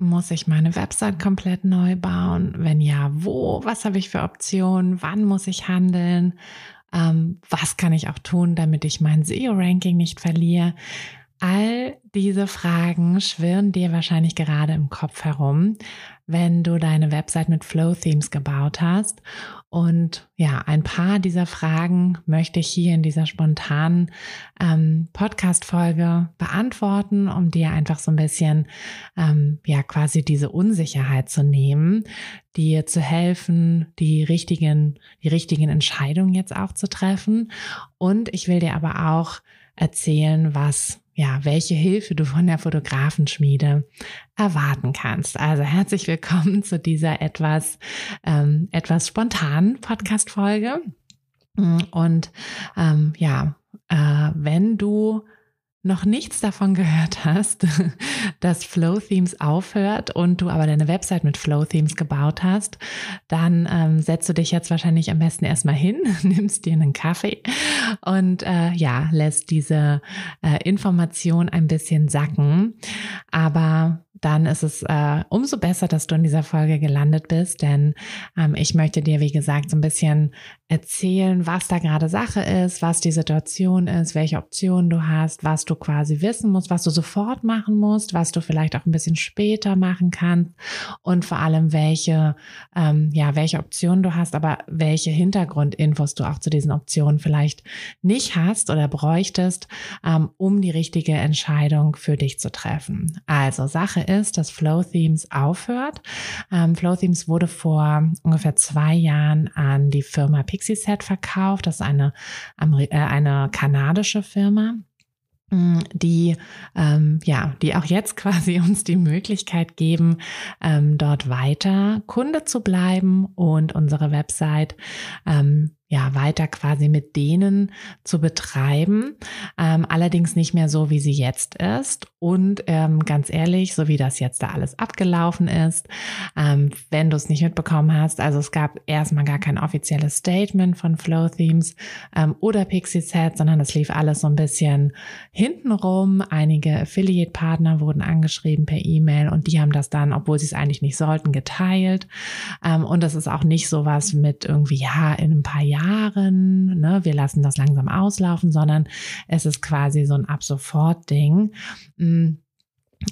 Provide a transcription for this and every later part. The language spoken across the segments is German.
Muss ich meine Website komplett neu bauen? Wenn ja, wo? Was habe ich für Optionen? Wann muss ich handeln? Ähm, was kann ich auch tun, damit ich mein SEO-Ranking nicht verliere? All diese Fragen schwirren dir wahrscheinlich gerade im Kopf herum, wenn du deine Website mit Flow Themes gebaut hast. Und ja, ein paar dieser Fragen möchte ich hier in dieser spontanen ähm, Podcast-Folge beantworten, um dir einfach so ein bisschen, ähm, ja, quasi diese Unsicherheit zu nehmen, dir zu helfen, die richtigen, die richtigen Entscheidungen jetzt auch zu treffen. Und ich will dir aber auch erzählen, was ja, welche Hilfe du von der Fotografenschmiede erwarten kannst. Also herzlich willkommen zu dieser etwas, ähm, etwas spontanen Podcast-Folge. Und ähm, ja, äh, wenn du noch nichts davon gehört hast, dass Flow Themes aufhört und du aber deine Website mit Flow Themes gebaut hast, dann ähm, setzt du dich jetzt wahrscheinlich am besten erstmal hin, nimmst dir einen Kaffee und äh, ja, lässt diese äh, Information ein bisschen sacken. Aber dann ist es äh, umso besser, dass du in dieser Folge gelandet bist, denn ähm, ich möchte dir, wie gesagt, so ein bisschen erzählen, was da gerade Sache ist, was die Situation ist, welche Optionen du hast, was du quasi wissen musst, was du sofort machen musst, was du vielleicht auch ein bisschen später machen kannst und vor allem welche, ähm, ja, welche Optionen du hast, aber welche Hintergrundinfos du auch zu diesen Optionen vielleicht nicht hast oder bräuchtest, ähm, um die richtige Entscheidung für dich zu treffen. Also Sache ist, dass Flow Themes aufhört. Ähm, Flow Themes wurde vor ungefähr zwei Jahren an die Firma Pixie Set verkauft. Das ist eine, äh, eine kanadische Firma mm, die ähm, ja, die auch jetzt quasi uns die Möglichkeit geben, ähm, dort weiter Kunde zu bleiben und unsere Website ähm, ja, weiter quasi mit denen zu betreiben. Ähm, allerdings nicht mehr so, wie sie jetzt ist. Und ähm, ganz ehrlich, so wie das jetzt da alles abgelaufen ist, ähm, wenn du es nicht mitbekommen hast, also es gab erstmal gar kein offizielles Statement von Flow Themes ähm, oder Pixie Set, sondern es lief alles so ein bisschen hintenrum. Einige Affiliate-Partner wurden angeschrieben per E-Mail und die haben das dann, obwohl sie es eigentlich nicht sollten, geteilt. Ähm, und das ist auch nicht sowas mit irgendwie, ja, in ein paar Jahren Jahren, ne, wir lassen das langsam auslaufen, sondern es ist quasi so ein Ab sofort Ding. Mm,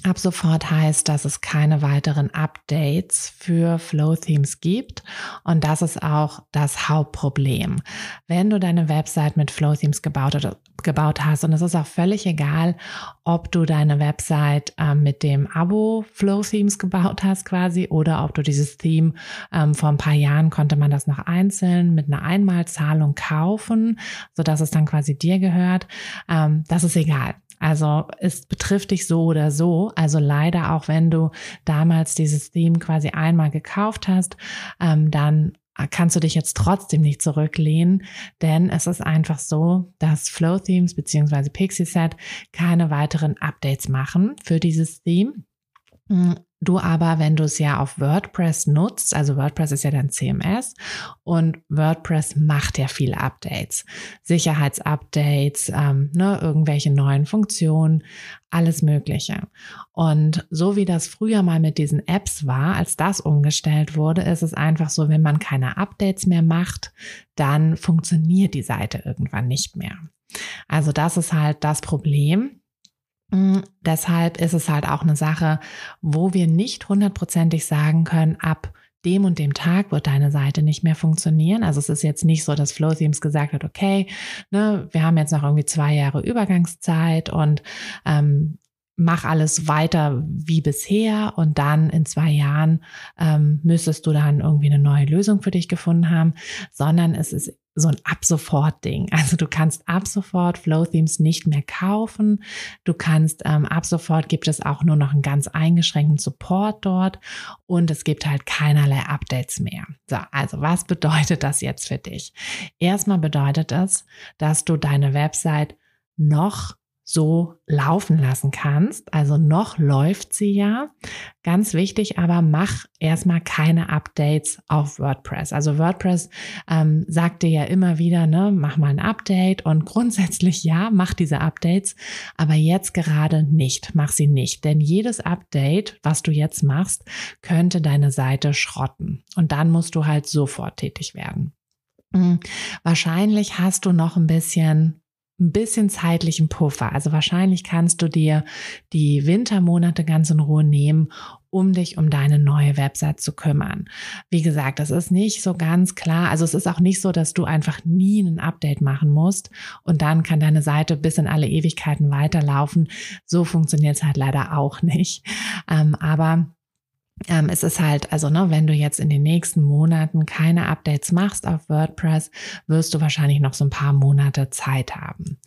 Ab sofort heißt, dass es keine weiteren Updates für Flow Themes gibt. Und das ist auch das Hauptproblem. Wenn du deine Website mit Flow Themes gebaut, gebaut hast, und es ist auch völlig egal, ob du deine Website äh, mit dem Abo Flow Themes gebaut hast quasi oder ob du dieses Theme ähm, vor ein paar Jahren konnte man das noch einzeln mit einer Einmalzahlung kaufen, sodass es dann quasi dir gehört. Ähm, das ist egal. Also es betrifft dich so oder so. Also leider auch wenn du damals dieses Theme quasi einmal gekauft hast, ähm, dann kannst du dich jetzt trotzdem nicht zurücklehnen, denn es ist einfach so, dass Flow Themes bzw. Pixie Set keine weiteren Updates machen für dieses Theme. Du aber, wenn du es ja auf WordPress nutzt, also WordPress ist ja dein CMS und WordPress macht ja viele Updates, Sicherheitsupdates, ähm, ne, irgendwelche neuen Funktionen, alles Mögliche. Und so wie das früher mal mit diesen Apps war, als das umgestellt wurde, ist es einfach so, wenn man keine Updates mehr macht, dann funktioniert die Seite irgendwann nicht mehr. Also das ist halt das Problem. Mm, deshalb ist es halt auch eine Sache, wo wir nicht hundertprozentig sagen können, ab dem und dem Tag wird deine Seite nicht mehr funktionieren. Also es ist jetzt nicht so, dass Flow Themes gesagt hat, okay, ne, wir haben jetzt noch irgendwie zwei Jahre Übergangszeit und ähm, mach alles weiter wie bisher und dann in zwei Jahren ähm, müsstest du dann irgendwie eine neue Lösung für dich gefunden haben, sondern es ist so ein ab sofort Ding. Also du kannst ab sofort Flow Themes nicht mehr kaufen. Du kannst ähm, ab sofort gibt es auch nur noch einen ganz eingeschränkten Support dort und es gibt halt keinerlei Updates mehr. So, also was bedeutet das jetzt für dich? Erstmal bedeutet es, dass du deine Website noch so laufen lassen kannst. Also noch läuft sie ja. Ganz wichtig, aber mach erstmal keine Updates auf WordPress. Also WordPress ähm, sagt dir ja immer wieder, ne, mach mal ein Update und grundsätzlich ja, mach diese Updates, aber jetzt gerade nicht, mach sie nicht. Denn jedes Update, was du jetzt machst, könnte deine Seite schrotten. Und dann musst du halt sofort tätig werden. Hm, wahrscheinlich hast du noch ein bisschen ein bisschen zeitlichen Puffer. Also wahrscheinlich kannst du dir die Wintermonate ganz in Ruhe nehmen, um dich um deine neue Website zu kümmern. Wie gesagt, das ist nicht so ganz klar. Also es ist auch nicht so, dass du einfach nie ein Update machen musst und dann kann deine Seite bis in alle Ewigkeiten weiterlaufen. So funktioniert es halt leider auch nicht. Ähm, aber ähm, es ist halt, also ne, wenn du jetzt in den nächsten Monaten keine Updates machst auf WordPress, wirst du wahrscheinlich noch so ein paar Monate Zeit haben.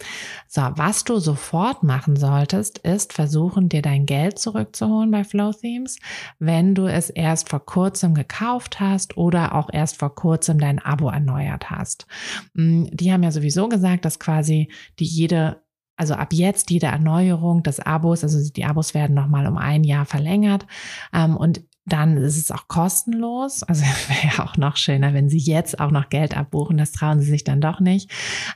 So, was du sofort machen solltest, ist versuchen, dir dein Geld zurückzuholen bei Flow Themes, wenn du es erst vor kurzem gekauft hast oder auch erst vor kurzem dein Abo erneuert hast. Mm, die haben ja sowieso gesagt, dass quasi die jede also ab jetzt jede Erneuerung des Abos, also die Abos werden nochmal um ein Jahr verlängert. Ähm, und dann ist es auch kostenlos. Also wäre ja auch noch schöner, wenn Sie jetzt auch noch Geld abbuchen. Das trauen Sie sich dann doch nicht.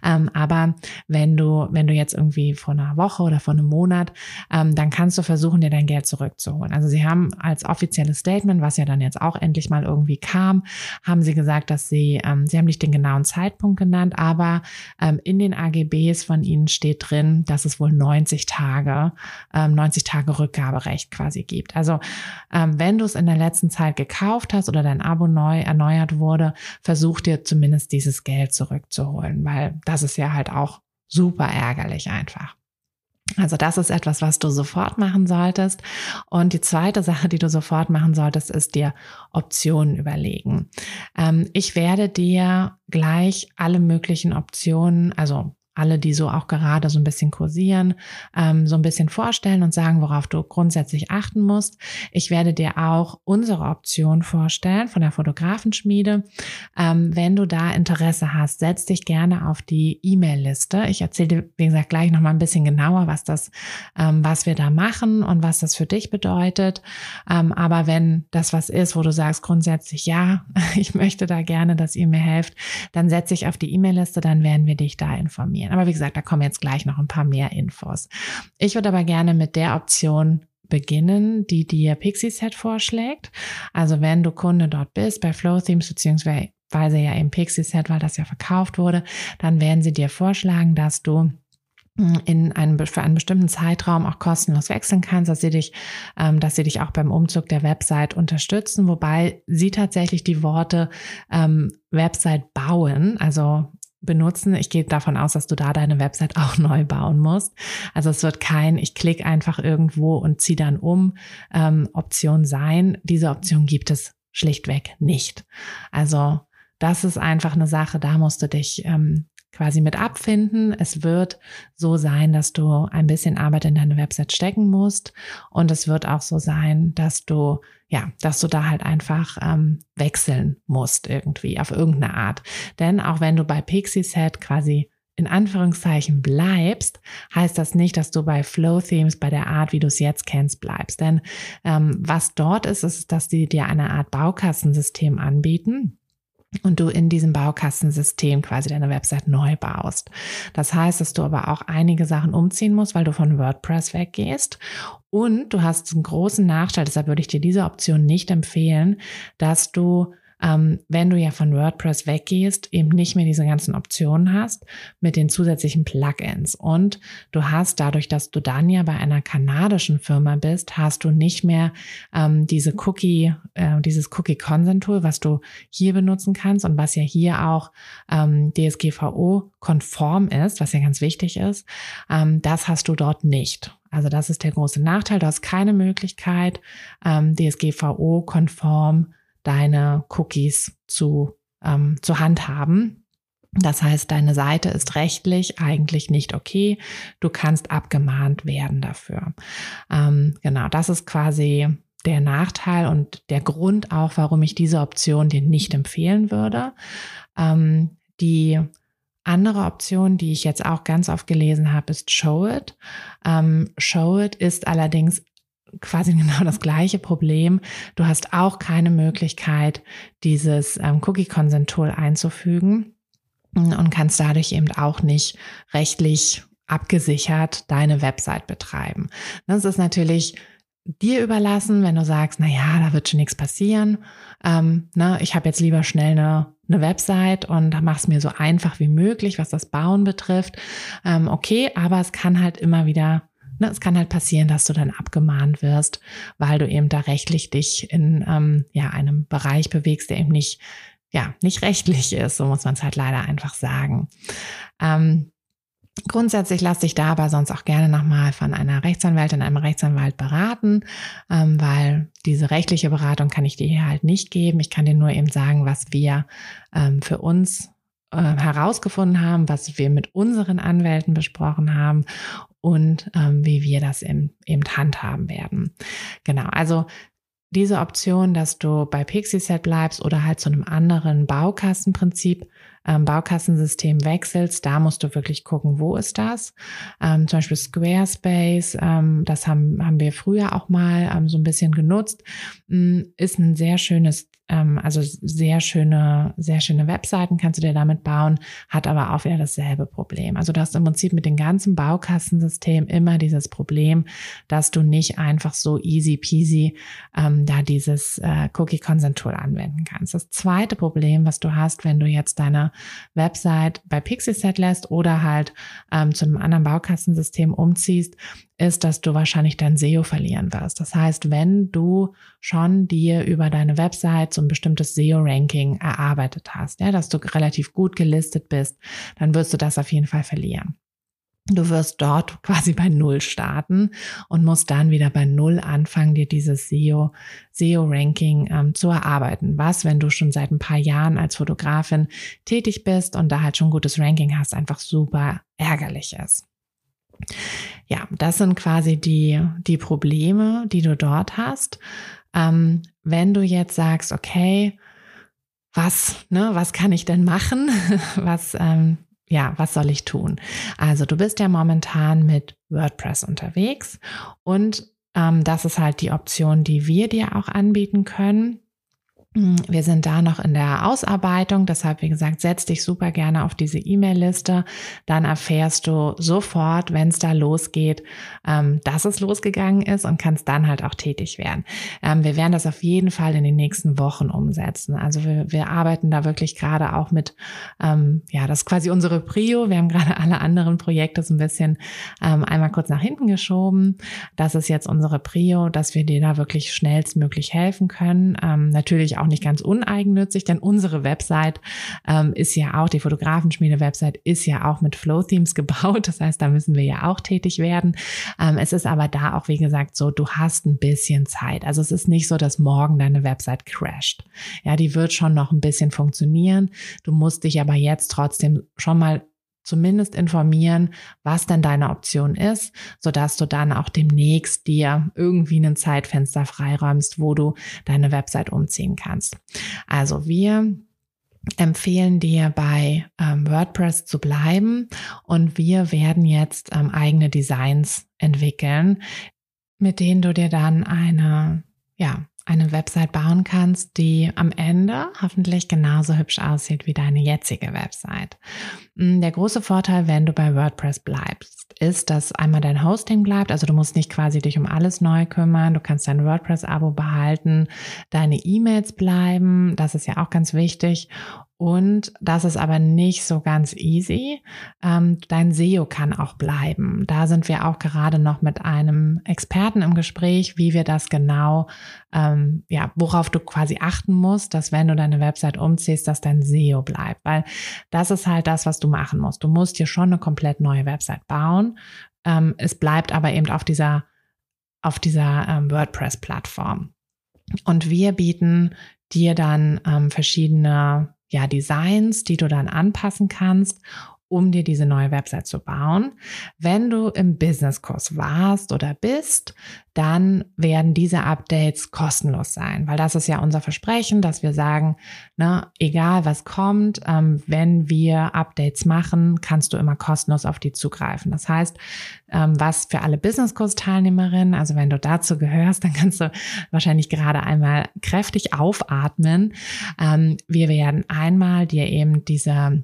Ähm, aber wenn du, wenn du jetzt irgendwie vor einer Woche oder vor einem Monat, ähm, dann kannst du versuchen, dir dein Geld zurückzuholen. Also Sie haben als offizielles Statement, was ja dann jetzt auch endlich mal irgendwie kam, haben Sie gesagt, dass Sie, ähm, Sie haben nicht den genauen Zeitpunkt genannt, aber ähm, in den AGBs von Ihnen steht drin, dass es wohl 90 Tage, ähm, 90 Tage Rückgaberecht quasi gibt. Also ähm, wenn du es in der letzten Zeit gekauft hast oder dein Abo neu erneuert wurde, versuch dir zumindest dieses Geld zurückzuholen, weil das ist ja halt auch super ärgerlich einfach. Also das ist etwas, was du sofort machen solltest. Und die zweite Sache, die du sofort machen solltest, ist dir Optionen überlegen. Ähm, ich werde dir gleich alle möglichen Optionen, also alle, die so auch gerade so ein bisschen kursieren, ähm, so ein bisschen vorstellen und sagen, worauf du grundsätzlich achten musst. Ich werde dir auch unsere Option vorstellen von der Fotografenschmiede. Ähm, wenn du da Interesse hast, setz dich gerne auf die E-Mail-Liste. Ich erzähle dir, wie gesagt, gleich nochmal ein bisschen genauer, was das, ähm, was wir da machen und was das für dich bedeutet. Ähm, aber wenn das was ist, wo du sagst grundsätzlich, ja, ich möchte da gerne, dass ihr mir helft, dann setz dich auf die E-Mail-Liste, dann werden wir dich da informieren informieren. Aber wie gesagt, da kommen jetzt gleich noch ein paar mehr Infos. Ich würde aber gerne mit der Option beginnen, die dir Pixie-Set vorschlägt. Also wenn du Kunde dort bist bei Flow Themes beziehungsweise ja im Pixie-Set, weil das ja verkauft wurde, dann werden sie dir vorschlagen, dass du hm, in einem, für einen bestimmten Zeitraum auch kostenlos wechseln kannst, dass sie dich, ähm, dass sie dich auch beim Umzug der Website unterstützen, wobei sie tatsächlich die Worte ähm, Website bauen, also benutzen. Ich gehe davon aus, dass du da deine Website auch neu bauen musst. Also es wird kein, ich klicke einfach irgendwo und ziehe dann um, ähm, Option sein. Diese Option gibt es schlichtweg nicht. Also das ist einfach eine Sache, da musst du dich ähm, quasi mit abfinden. Es wird so sein, dass du ein bisschen Arbeit in deine Website stecken musst. Und es wird auch so sein, dass du, ja, dass du da halt einfach ähm, wechseln musst irgendwie auf irgendeine Art. Denn auch wenn du bei Pixie Set quasi in Anführungszeichen bleibst, heißt das nicht, dass du bei Flow Themes bei der Art, wie du es jetzt kennst, bleibst. Denn ähm, was dort ist, ist, dass die dir eine Art Baukastensystem anbieten und du in diesem Baukastensystem quasi deine Website neu baust. Das heißt, dass du aber auch einige Sachen umziehen musst, weil du von WordPress weggehst. Und du hast einen großen Nachteil, deshalb würde ich dir diese Option nicht empfehlen, dass du ähm, wenn du ja von WordPress weggehst, eben nicht mehr diese ganzen Optionen hast mit den zusätzlichen Plugins. Und du hast dadurch, dass du dann ja bei einer kanadischen Firma bist, hast du nicht mehr ähm, diese Cookie, äh, dieses Cookie Consent Tool, was du hier benutzen kannst und was ja hier auch ähm, DSGVO konform ist, was ja ganz wichtig ist. Ähm, das hast du dort nicht. Also das ist der große Nachteil. Du hast keine Möglichkeit, ähm, DSGVO-konform deine Cookies zu, ähm, zu handhaben. Das heißt, deine Seite ist rechtlich eigentlich nicht okay. Du kannst abgemahnt werden dafür. Ähm, genau, das ist quasi der Nachteil und der Grund auch, warum ich diese Option dir nicht empfehlen würde. Ähm, die andere Option, die ich jetzt auch ganz oft gelesen habe, ist Show It. Ähm, Show It ist allerdings quasi genau das gleiche Problem. Du hast auch keine Möglichkeit, dieses ähm, Cookie Consent Tool einzufügen und kannst dadurch eben auch nicht rechtlich abgesichert deine Website betreiben. Das ist natürlich dir überlassen, wenn du sagst, na ja, da wird schon nichts passieren. Ähm, ne, ich habe jetzt lieber schnell eine, eine Website und mach es mir so einfach wie möglich, was das Bauen betrifft. Ähm, okay, aber es kann halt immer wieder, ne, es kann halt passieren, dass du dann abgemahnt wirst, weil du eben da rechtlich dich in ähm, ja einem Bereich bewegst, der eben nicht ja nicht rechtlich ist. So muss man es halt leider einfach sagen. Ähm, Grundsätzlich lasse dich da aber sonst auch gerne nochmal von einer Rechtsanwältin, einem Rechtsanwalt beraten, ähm, weil diese rechtliche Beratung kann ich dir hier halt nicht geben. Ich kann dir nur eben sagen, was wir ähm, für uns äh, herausgefunden haben, was wir mit unseren Anwälten besprochen haben und ähm, wie wir das eben, eben handhaben werden. Genau, also diese Option, dass du bei Pixieset bleibst oder halt zu einem anderen Baukastenprinzip ähm, Baukastensystem wechselst, da musst du wirklich gucken, wo ist das. Ähm, zum Beispiel Squarespace, ähm, das haben, haben wir früher auch mal ähm, so ein bisschen genutzt, mm, ist ein sehr schönes ähm, also sehr schöne, sehr schöne Webseiten kannst du dir damit bauen, hat aber auch wieder dasselbe Problem. Also du hast im Prinzip mit dem ganzen Baukastensystem immer dieses Problem, dass du nicht einfach so easy peasy ähm, da dieses äh, Cookie Consent Tool anwenden kannst. Das zweite Problem, was du hast, wenn du jetzt deine Website bei Pixieset lässt oder halt ähm, zu einem anderen Baukastensystem umziehst, ist, dass du wahrscheinlich dein SEO verlieren wirst. Das heißt, wenn du schon dir über deine Website so ein bestimmtes SEO-Ranking erarbeitet hast, ja, dass du relativ gut gelistet bist, dann wirst du das auf jeden Fall verlieren. Du wirst dort quasi bei Null starten und musst dann wieder bei Null anfangen, dir dieses SEO, SEO-Ranking ähm, zu erarbeiten. Was, wenn du schon seit ein paar Jahren als Fotografin tätig bist und da halt schon gutes Ranking hast, einfach super ärgerlich ist. Ja, das sind quasi die, die Probleme, die du dort hast. Ähm, wenn du jetzt sagst, okay, was, ne, was kann ich denn machen? was, ähm, ja, was soll ich tun? Also du bist ja momentan mit WordPress unterwegs und ähm, das ist halt die Option, die wir dir auch anbieten können. Wir sind da noch in der Ausarbeitung, deshalb, wie gesagt, setz dich super gerne auf diese E-Mail-Liste. Dann erfährst du sofort, wenn es da losgeht, ähm, dass es losgegangen ist und kannst dann halt auch tätig werden. Ähm, wir werden das auf jeden Fall in den nächsten Wochen umsetzen. Also wir, wir arbeiten da wirklich gerade auch mit, ähm, ja, das ist quasi unsere Prio. Wir haben gerade alle anderen Projekte so ein bisschen einmal kurz nach hinten geschoben. Das ist jetzt unsere Prio, dass wir dir da wirklich schnellstmöglich helfen können. natürlich auch auch nicht ganz uneigennützig, denn unsere Website ähm, ist ja auch, die Fotografenschmiede-Website ist ja auch mit Flow Themes gebaut. Das heißt, da müssen wir ja auch tätig werden. Ähm, es ist aber da auch, wie gesagt, so, du hast ein bisschen Zeit. Also es ist nicht so, dass morgen deine Website crasht. Ja, die wird schon noch ein bisschen funktionieren. Du musst dich aber jetzt trotzdem schon mal zumindest informieren, was denn deine Option ist, sodass du dann auch demnächst dir irgendwie ein Zeitfenster freiräumst, wo du deine Website umziehen kannst. Also wir empfehlen dir bei ähm, WordPress zu bleiben und wir werden jetzt ähm, eigene Designs entwickeln, mit denen du dir dann eine ja, eine Website bauen kannst, die am Ende hoffentlich genauso hübsch aussieht wie deine jetzige Website. Mm, der große Vorteil, wenn du bei WordPress bleibst, ist, dass einmal dein Hosting bleibt. Also du musst nicht quasi dich um alles neu kümmern. Du kannst dein WordPress-Abo behalten. Deine E-Mails bleiben. Das ist ja auch ganz wichtig. Und das ist aber nicht so ganz easy. Ähm, dein SEO kann auch bleiben. Da sind wir auch gerade noch mit einem Experten im Gespräch, wie wir das genau, ähm, ja, worauf du quasi achten musst, dass wenn du deine Website umziehst, dass dein SEO bleibt. Weil das ist halt das, was du machen musst. Du musst dir schon eine komplett neue Website bauen. Ähm, es bleibt aber eben auf dieser, auf dieser ähm, WordPress-Plattform. Und wir bieten dir dann ähm, verschiedene ja, Designs, die du dann anpassen kannst um dir diese neue Website zu bauen. Wenn du im Businesskurs warst oder bist, dann werden diese Updates kostenlos sein, weil das ist ja unser Versprechen, dass wir sagen, ne, egal was kommt, ähm, wenn wir Updates machen, kannst du immer kostenlos auf die zugreifen. Das heißt, ähm, was für alle Businesskurs-Teilnehmerinnen, also wenn du dazu gehörst, dann kannst du wahrscheinlich gerade einmal kräftig aufatmen. Ähm, wir werden einmal dir eben diese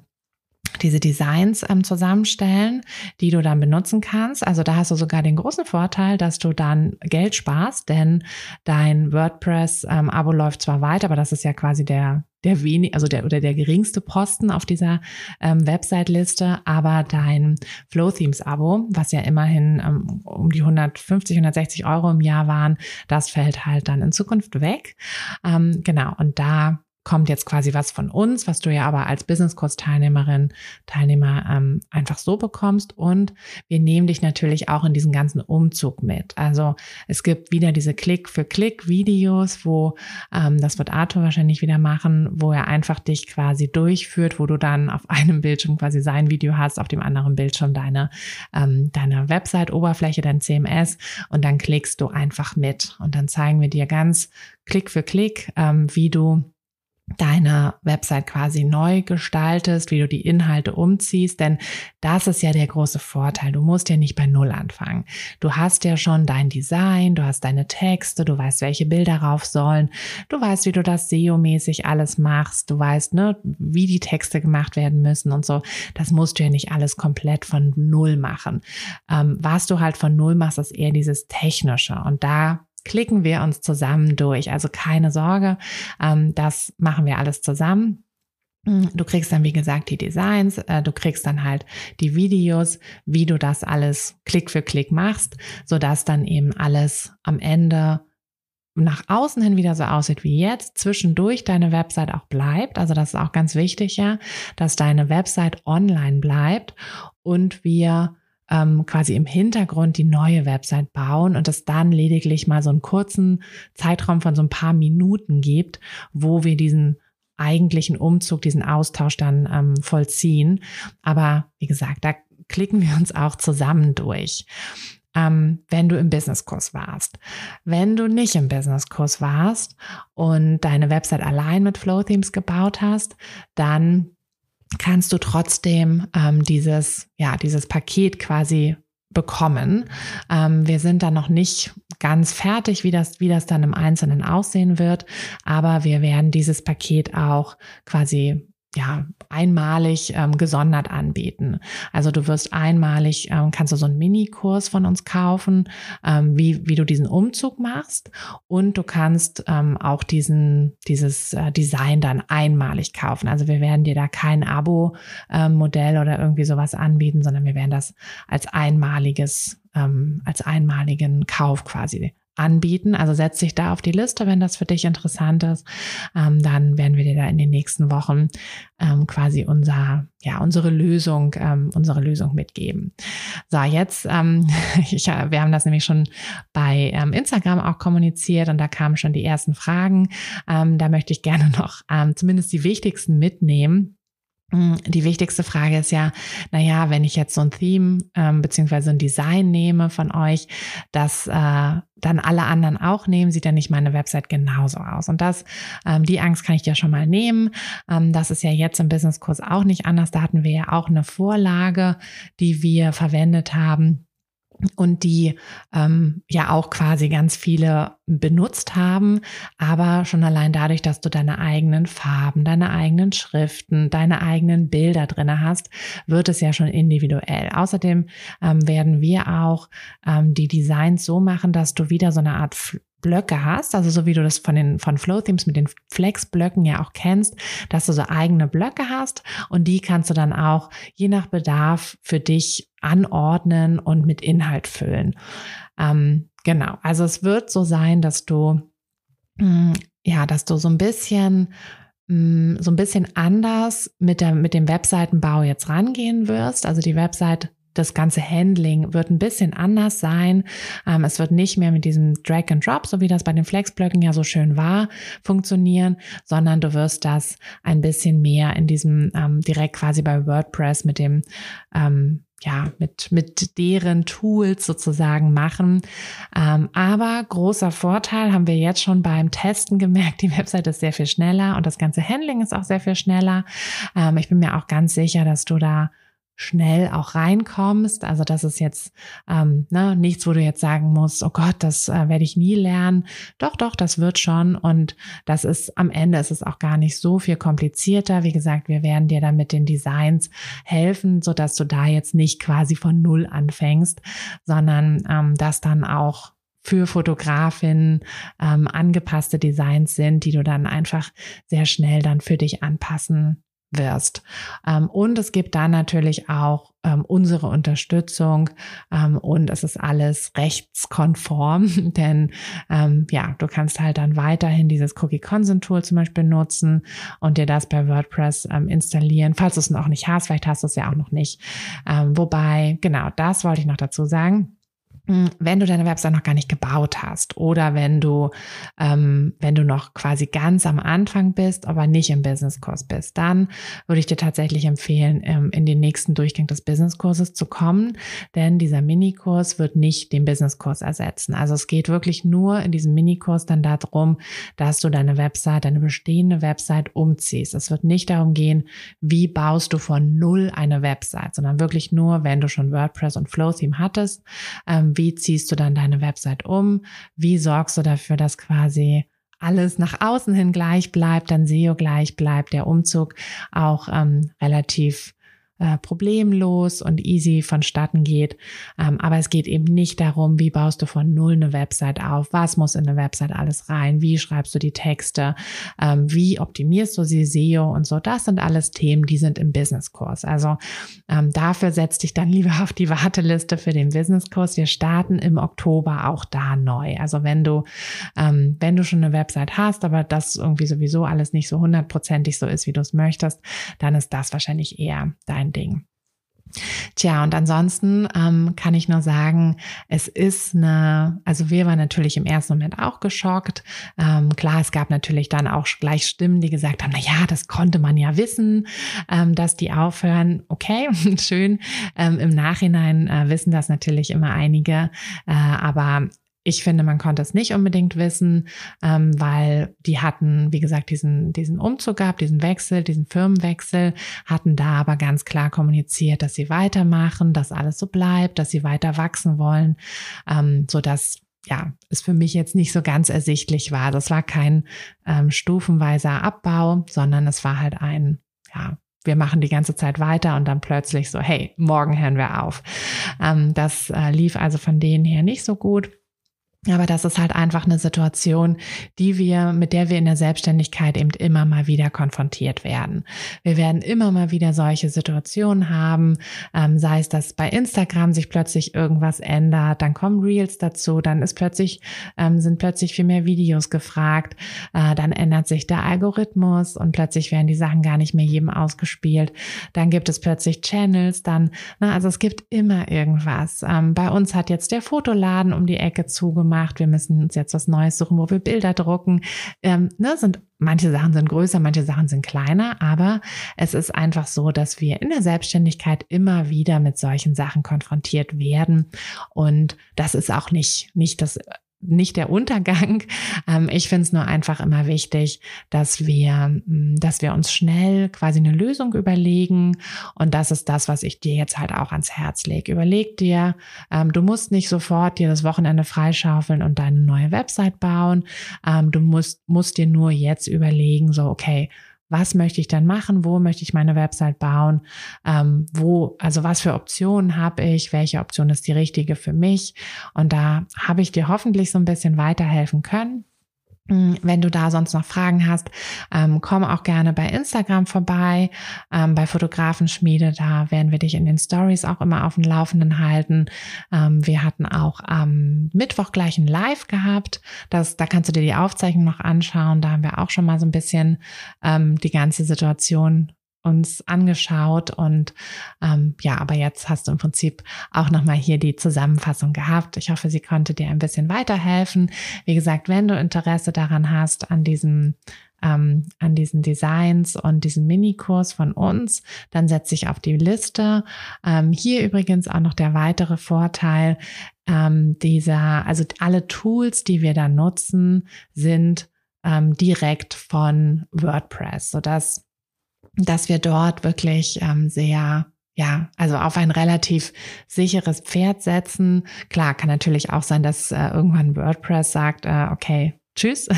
diese Designs ähm, zusammenstellen, die du dann benutzen kannst. Also da hast du sogar den großen Vorteil, dass du dann Geld sparst, denn dein WordPress-Abo ähm, läuft zwar weiter, aber das ist ja quasi der der wenig, also der oder der geringste Posten auf dieser ähm, Website-Liste, aber dein Flow Themes Abo, was ja immerhin ähm, um die 150, 160 Euro im Jahr waren, das fällt halt dann in Zukunft weg. Ähm, genau, und da kommt jetzt quasi was von uns, was du ja aber als Business-Kurs-Teilnehmerin, Teilnehmer ähm, einfach so bekommst. Und wir nehmen dich natürlich auch in diesen ganzen Umzug mit. Also es gibt wieder diese Klick-für-Klick-Videos, wo, ähm, das wird Arthur wahrscheinlich wieder machen, wo er einfach dich quasi durchführt, wo du dann auf einem Bildschirm quasi sein Video hast, auf dem anderen Bildschirm deine, ähm, deine Website-Oberfläche, dein CMS und dann klickst du einfach mit. Und dann zeigen wir dir ganz Klick für Klick, ähm, wie du deine Website quasi neu gestaltest, wie du die Inhalte umziehst, denn das ist ja der große Vorteil. Du musst ja nicht bei Null anfangen. Du hast ja schon dein Design, du hast deine Texte, du weißt, welche Bilder rauf sollen, du weißt, wie du das SEO-mäßig alles machst, du weißt, ne, wie die Texte gemacht werden müssen und so. Das musst du ja nicht alles komplett von Null machen. Ähm, was du halt von Null machst, ist eher dieses Technische und da klicken wir uns zusammen durch. Also keine Sorge, ähm, das machen wir alles zusammen. Mm, du kriegst dann, wie gesagt, die Designs, äh, du kriegst dann halt die Videos, wie du das alles Klick für Klick machst, sodass dann eben alles am Ende nach außen hin wieder so aussieht wie jetzt, zwischendurch deine Website auch bleibt. Also das ist auch ganz wichtig, ja, dass deine Website online bleibt und wir ähm, quasi im Hintergrund die neue Website bauen und es dann lediglich mal so einen kurzen Zeitraum von so ein paar Minuten gibt, wo wir diesen eigentlichen Umzug, diesen Austausch dann ähm, vollziehen. Aber wie gesagt, da klicken wir uns auch zusammen durch. Ähm, wenn du im Businesskurs warst. Wenn du nicht im Businesskurs warst und deine Website allein mit Flow Themes gebaut hast, dann kannst du trotzdem ähm, dieses, ja, dieses Paket quasi bekommen. Ähm, wir sind da noch nicht ganz fertig, wie das, wie das dann im Einzelnen aussehen wird, aber wir werden dieses Paket auch quasi ja, einmalig ähm, gesondert anbieten. Also du wirst einmalig, ähm, kannst du so einen Mini-Kurs von uns kaufen, ähm, wie, wie du diesen Umzug machst und du kannst ähm, auch diesen, dieses äh, Design dann einmalig kaufen. Also wir werden dir da kein Abo-Modell ähm, oder irgendwie sowas anbieten, sondern wir werden das als einmaliges, ähm, als einmaligen Kauf quasi anbieten. Also setz dich da auf die Liste, wenn das für dich interessant ist. Ähm, dann werden wir dir da in den nächsten Wochen ähm, quasi unser, ja, unsere Lösung, ähm, unsere Lösung mitgeben. So, jetzt, ähm, ich, wir haben das nämlich schon bei ähm, Instagram auch kommuniziert und da kamen schon die ersten Fragen. Ähm, da möchte ich gerne noch ähm, zumindest die wichtigsten mitnehmen. Hm, die wichtigste Frage ist ja, naja, wenn ich jetzt so ein Theme ähm, beziehungsweise ein Design nehme von euch, das äh, dann alle anderen auch nehmen, sieht dann nicht meine Website genauso aus. Und das, ähm, die Angst kann ich dir schon mal nehmen. Ähm, das ist ja jetzt im Businesskurs auch nicht anders. Da hatten wir ja auch eine Vorlage, die wir verwendet haben und die ähm, ja auch quasi ganz viele benutzt haben, aber schon allein dadurch, dass du deine eigenen Farben, deine eigenen Schriften, deine eigenen Bilder drinne hast, wird es ja schon individuell. Außerdem ähm, werden wir auch ähm, die Designs so machen, dass du wieder so eine Art Blöcke hast, also so wie du das von den von Flow Themes mit den Flex-Blöcken ja auch kennst, dass du so eigene Blöcke hast und die kannst du dann auch je nach Bedarf für dich anordnen und mit Inhalt füllen. Ähm, genau, also es wird so sein, dass du mh, mm, ja, dass du so ein bisschen mm, so ein bisschen anders mit der mit dem Webseitenbau jetzt rangehen wirst. Also die Website das ganze Handling wird ein bisschen anders sein. Ähm, es wird nicht mehr mit diesem Drag and Drop, so wie das bei den Flexblöcken ja so schön war, funktionieren, sondern du wirst das ein bisschen mehr in diesem ähm, direkt quasi bei WordPress mit dem ähm, ja, mit, mit deren Tools sozusagen machen. Ähm, aber großer Vorteil haben wir jetzt schon beim Testen gemerkt, die Website ist sehr viel schneller und das ganze Handling ist auch sehr viel schneller. Ähm, ich bin mir auch ganz sicher, dass du da schnell auch reinkommst. Also das ist jetzt ähm, ne, nichts, wo du jetzt sagen musst, oh Gott, das äh, werde ich nie lernen. Doch, doch, das wird schon. Und das ist am Ende ist es auch gar nicht so viel komplizierter. Wie gesagt, wir werden dir dann mit den Designs helfen, so dass du da jetzt nicht quasi von Null anfängst, sondern ähm, das dann auch für Fotografinnen ähm, angepasste Designs sind, die du dann einfach sehr schnell dann für dich anpassen wirst. Ähm, und es gibt da natürlich auch ähm, unsere Unterstützung ähm, und es ist alles rechtskonform, denn ja, du kannst halt dann weiterhin dieses Cookie Consent Tool zum Beispiel nutzen und dir das bei WordPress installieren, falls du es noch nicht hast, vielleicht hast du es ja auch noch nicht. wobei, genau, das wollte ich noch dazu sagen wenn du deine Website noch gar nicht gebaut hast oder wenn du, ähm, wenn du noch quasi ganz am Anfang bist, aber nicht im Businesskurs bist, dann würde ich dir tatsächlich empfehlen, ähm, in den nächsten Durchgang des Businesskurses zu kommen, denn dieser Minikurs wird nicht den Businesskurs ersetzen. Also es geht wirklich nur in diesem Minikurs dann darum, dass du deine Website, deine bestehende Website umziehst. Es wird nicht darum gehen, wie baust du von null eine Website, sondern wirklich nur, wenn du schon WordPress und Flow Theme hattest, ähm, wie ziehst du dann deine Website um? Wie sorgst du dafür, dass quasi alles nach außen hin gleich bleibt, dann SEO gleich bleibt, der Umzug auch ähm, relativ äh, problemlos und easy vonstatten geht. Ähm, aber es geht eben nicht darum, wie baust du von null eine Website auf, was muss in eine Website alles rein, wie schreibst du die Texte, ähm, wie optimierst du sie SEO und so. Das sind alles Themen, die sind im Businesskurs. Also ähm, dafür setz dich dann lieber auf die Warteliste für den Businesskurs. Wir starten im Oktober auch da neu. Also wenn du, wenn du schon eine Website hast, aber das irgendwie sowieso alles nicht so hundertprozentig so ist, wie du es möchtest, dann ist das wahrscheinlich eher dein Ding. Tja, und ansonsten ähm, kann ich nur sagen, es ist eine, also wir waren natürlich im ersten Moment auch geschockt. Ähm, klar, es gab natürlich dann auch gleich Stimmen, die gesagt haben, na ja, das konnte man ja wissen, ähm, dass die aufhören. Okay, schön. Ähm, Im Nachhinein äh, wissen das natürlich immer einige, äh, aber ich finde, man konnte es nicht unbedingt wissen, ähm, weil die hatten, wie gesagt, diesen, diesen Umzug gehabt, diesen Wechsel, diesen Firmenwechsel, hatten da aber ganz klar kommuniziert, dass sie weitermachen, dass alles so bleibt, dass sie weiter wachsen wollen, ähm, so dass ja, es für mich jetzt nicht so ganz ersichtlich war. Das war kein ähm, stufenweiser Abbau, sondern es war halt ein, ja, wir machen die ganze Zeit weiter und dann plötzlich so, hey, morgen hören wir auf. Ähm, das äh, lief also von denen her nicht so gut. Aber das ist halt einfach eine Situation, die wir, mit der wir in der Selbstständigkeit eben immer mal wieder konfrontiert werden. Wir werden immer mal wieder solche Situationen haben, ähm, sei es, dass bei Instagram sich plötzlich irgendwas ändert, dann kommen Reels dazu, dann ist plötzlich, ähm, sind plötzlich viel mehr Videos gefragt, äh, dann ändert sich der Algorithmus und plötzlich werden die Sachen gar nicht mehr jedem ausgespielt. Dann gibt es plötzlich Channels, dann, na, also es gibt immer irgendwas. Ähm, bei uns hat jetzt der Fotoladen um die Ecke zugemacht gemacht, wir müssen uns jetzt was Neues suchen, wo wir Bilder drucken. Ähm, ne, sind, manche Sachen sind größer, manche Sachen sind kleiner, aber es ist einfach so, dass wir in der Selbstständigkeit immer wieder mit solchen Sachen konfrontiert werden. Und das ist auch nicht, nicht das nicht der Untergang. Ähm, ich finde es nur einfach immer wichtig, dass wir, mm, dass wir uns schnell quasi eine Lösung überlegen. Und das ist das, was ich dir jetzt halt auch ans Herz lege. Überleg dir, ähm, du musst nicht sofort dir das Wochenende freischaufeln und deine neue Website bauen. Ähm, du musst, musst dir nur jetzt überlegen, so, okay, was möchte ich dann machen, wo möchte ich meine Website bauen, ähm, wo, also was für Optionen habe ich, welche Option ist die richtige für mich. Und da habe ich dir hoffentlich so ein bisschen weiterhelfen können. Hm, wenn du da sonst noch Fragen hast, ähm, komm auch gerne bei Instagram vorbei, ähm, bei Fotografenschmiede. Da werden wir dich in den Stories auch immer auf dem Laufenden halten. Ähm, wir hatten auch am Mittwoch gleich ein Live gehabt. Das, da kannst du dir die Aufzeichnung noch anschauen. Da haben wir auch schon mal so ein bisschen die ganze Situation uns angeschaut und ähm, ja, aber jetzt hast du im Prinzip auch nochmal hier die Zusammenfassung gehabt. Ich hoffe, sie konnte dir ein bisschen weiterhelfen. Wie gesagt, wenn du Interesse daran hast, an diesem ähm, an diesen Designs und diesem Minikurs von uns, dann setz dich auf die Liste. Ähm, hier übrigens auch noch der weitere Vorteil ähm, dieser, also alle Tools, die wir da nutzen, sind ähm, direkt von WordPress, sodass dass wir dort wirklich ähm, sehr ja, also auf ein relativ sicheres Pferd setzen. Klar, kann natürlich auch sein, dass äh, irgendwann WordPress sagt, äh, okay, tschüss.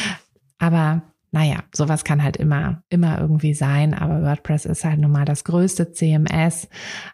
Aber naja, sowas kann halt immer, immer irgendwie sein. Aber WordPress ist halt nun mal das größte CMS,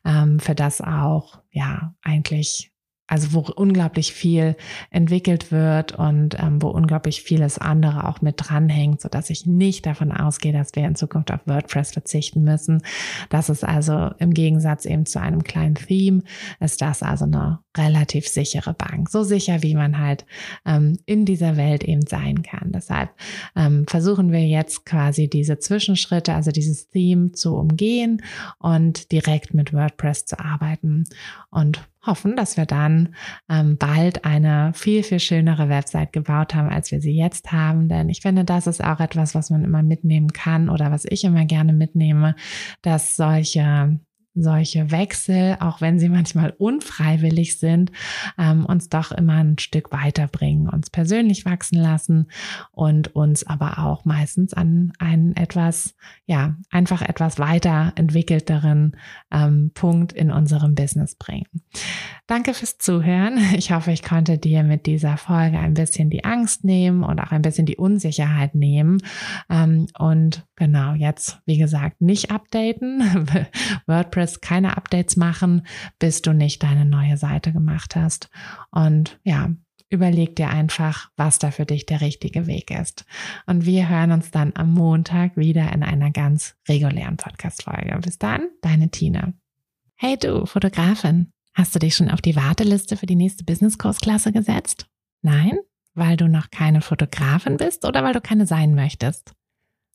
ähm, für das auch, ja, eigentlich also wo unglaublich viel entwickelt wird und ähm, wo unglaublich vieles andere auch mit dranhängt, so dass ich nicht davon ausgehe, dass wir in Zukunft auf WordPress verzichten müssen. Das ist also im Gegensatz eben zu einem kleinen Theme, ist das also eine relativ sichere Bank. So sicher, wie man halt ähm, in dieser Welt eben sein kann. Deshalb ähm, versuchen wir jetzt quasi diese Zwischenschritte, also dieses Theme zu umgehen und direkt mit WordPress zu arbeiten. Und hoffen, dass wir dann ähm, bald eine viel, viel schönere Website gebaut haben, als wir sie jetzt haben. Denn ich finde, das ist auch etwas, was man immer mitnehmen kann oder was ich immer gerne mitnehme, dass solche solche Wechsel, auch wenn sie manchmal unfreiwillig sind, ähm, uns doch immer ein Stück weiterbringen, uns persönlich wachsen lassen und uns aber auch meistens an einen etwas, ja, einfach etwas weiterentwickelteren ähm, Punkt in unserem Business bringen. Danke fürs Zuhören. Ich hoffe, ich konnte dir mit dieser Folge ein bisschen die Angst nehmen und auch ein bisschen die Unsicherheit nehmen. Ähm, und genau, jetzt, wie gesagt, nicht updaten. WordPress keine Updates machen, bis du nicht deine neue Seite gemacht hast. Und ja, überleg dir einfach, was da für dich der richtige Weg ist. Und wir hören uns dann am Montag wieder in einer ganz regulären Podcast-Folge. Bis dann, deine Tina. Hey du, Fotografin, hast du dich schon auf die Warteliste für die nächste Business-Kursklasse gesetzt? Nein? Weil du noch keine Fotografin bist oder weil du keine sein möchtest?